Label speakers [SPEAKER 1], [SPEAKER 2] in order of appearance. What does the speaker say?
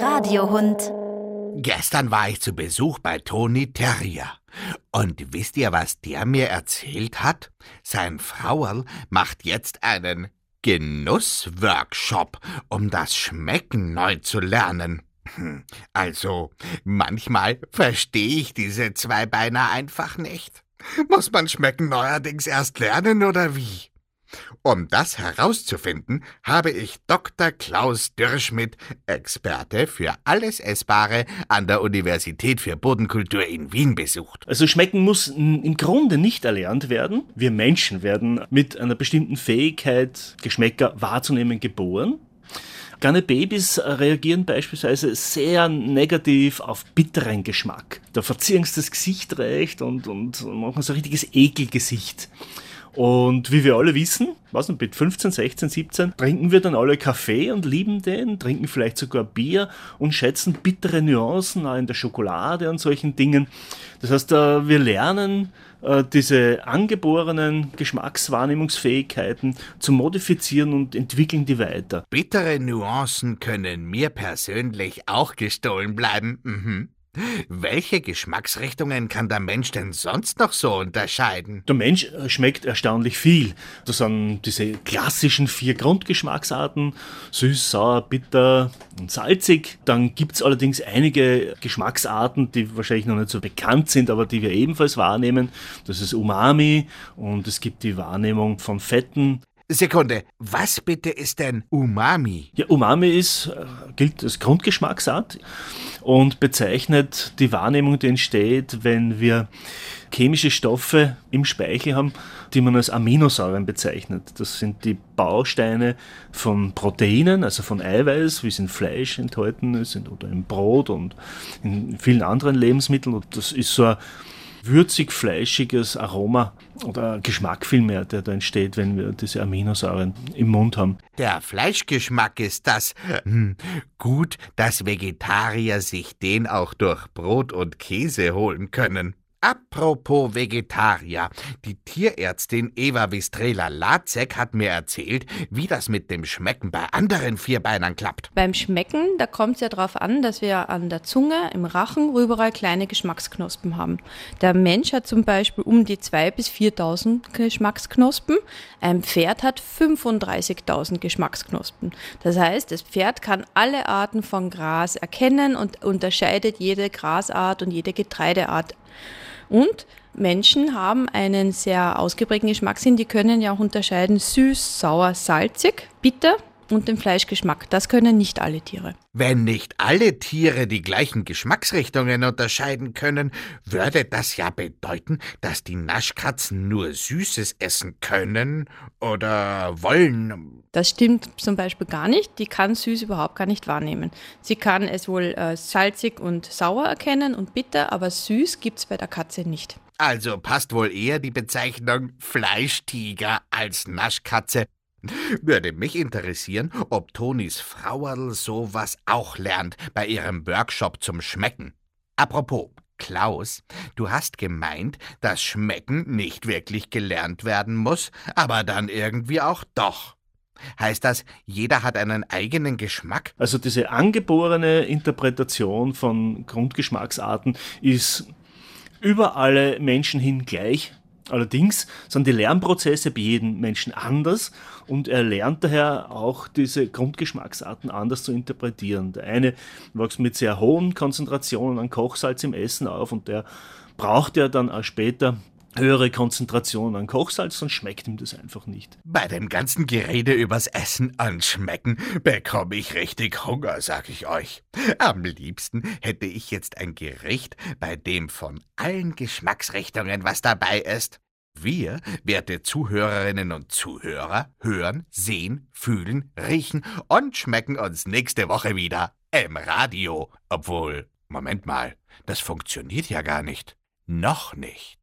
[SPEAKER 1] Radiohund.
[SPEAKER 2] Gestern war ich zu Besuch bei Toni Terrier. Und wisst ihr, was der mir erzählt hat? Sein Frauerl macht jetzt einen Genussworkshop, um das Schmecken neu zu lernen. Hm, Also, manchmal verstehe ich diese Zweibeiner einfach nicht. Muss man Schmecken neuerdings erst lernen oder wie? Um das herauszufinden, habe ich Dr. Klaus Dürrschmidt, Experte für alles Essbare an der Universität für Bodenkultur in Wien besucht.
[SPEAKER 3] Also schmecken muss im Grunde nicht erlernt werden. Wir Menschen werden mit einer bestimmten Fähigkeit, Geschmäcker wahrzunehmen, geboren. Kleine Babys reagieren beispielsweise sehr negativ auf bitteren Geschmack. Da verziehen sie das Gesicht recht und, und machen so ein richtiges Ekelgesicht. Und wie wir alle wissen, was nicht, mit 15, 16, 17, trinken wir dann alle Kaffee und lieben den, trinken vielleicht sogar Bier und schätzen bittere Nuancen auch in der Schokolade und solchen Dingen. Das heißt, äh, wir lernen äh, diese angeborenen Geschmackswahrnehmungsfähigkeiten zu modifizieren und entwickeln die weiter.
[SPEAKER 2] Bittere Nuancen können mir persönlich auch gestohlen bleiben. Mhm. Welche Geschmacksrichtungen kann der Mensch denn sonst noch so unterscheiden?
[SPEAKER 3] Der Mensch äh, schmeckt erstaunlich viel. Das sind diese klassischen vier Grundgeschmacksarten, süß, sauer, bitter und salzig. Dann gibt's allerdings einige Geschmacksarten, die wahrscheinlich noch nicht so bekannt sind, aber die wir ebenfalls wahrnehmen. Das ist Umami und es gibt die Wahrnehmung von Fetten.
[SPEAKER 2] Sekunde, was bitte ist denn Umami?
[SPEAKER 3] Ja, Umami ist, äh, gilt als Grundgeschmacksart und bezeichnet die Wahrnehmung, die entsteht, wenn wir chemische Stoffe im Speichel haben, die man als Aminosäuren bezeichnet. Das sind die Bausteine von Proteinen, also von Eiweiß, wie es in Fleisch enthalten ist oder im Brot und in vielen anderen Lebensmitteln. Und das ist so ein würzig-fleischiges Aroma oder Geschmack vielmehr, der da entsteht, wenn wir diese Aminosäuren im Mund haben.
[SPEAKER 2] Der Fleischgeschmack ist das. Hm, gut, dass Vegetarier sich den auch durch Brot und Käse holen können. Apropos Vegetarier. Die Tierärztin Eva Wistrela-Lazek hat mir erzählt, wie das mit dem Schmecken bei anderen Vierbeinern klappt.
[SPEAKER 4] Beim Schmecken, da kommt es ja darauf an, dass wir an der Zunge, im Rachen, überall kleine Geschmacksknospen haben. Der Mensch hat zum Beispiel um die 2.000 bis 4.000 Geschmacksknospen. Ein Pferd hat 35.000 Geschmacksknospen. Das heißt, das Pferd kann alle Arten von Gras erkennen und unterscheidet jede Grasart und jede Getreideart. Und Menschen haben einen sehr ausgeprägten Geschmackssinn. Die können ja auch unterscheiden süß, sauer, salzig, bitter und den Fleischgeschmack. Das können nicht alle Tiere.
[SPEAKER 2] Wenn nicht alle Tiere die gleichen Geschmacksrichtungen unterscheiden können, würde das ja bedeuten, dass die Naschkatzen nur Süßes essen können oder wollen.
[SPEAKER 4] Das stimmt zum Beispiel gar nicht. Die kann süß überhaupt gar nicht wahrnehmen. Sie kann es wohl äh, salzig und sauer erkennen und bitter, aber süß gibt es bei der Katze nicht.
[SPEAKER 2] Also passt wohl eher die Bezeichnung Fleischtiger als Naschkatze. Würde mich interessieren, ob Tonis Frauerl sowas auch lernt bei ihrem Workshop zum Schmecken. Apropos, Klaus, du hast gemeint, dass Schmecken nicht wirklich gelernt werden muss, aber dann irgendwie auch doch. Heißt das, jeder hat einen eigenen Geschmack?
[SPEAKER 3] Also diese angeborene Interpretation von Grundgeschmacksarten ist über alle Menschen hin gleich. Allerdings sind die Lernprozesse bei jedem Menschen anders und er lernt daher auch diese Grundgeschmacksarten anders zu interpretieren. Der eine wächst mit sehr hohen Konzentrationen an Kochsalz im Essen auf und der braucht ja dann auch später höhere Konzentrationen an Kochsalz, sonst schmeckt ihm das einfach nicht.
[SPEAKER 2] Bei dem ganzen Gerede übers Essen und Schmecken bekomme ich richtig Hunger, sag ich euch. Am liebsten hätte ich jetzt ein Gericht, bei dem von allen Geschmacksrichtungen was dabei ist. Wir, werte Zuhörerinnen und Zuhörer, hören, sehen, fühlen, riechen und schmecken uns nächste Woche wieder im Radio. Obwohl, Moment mal, das funktioniert ja gar nicht. Noch nicht.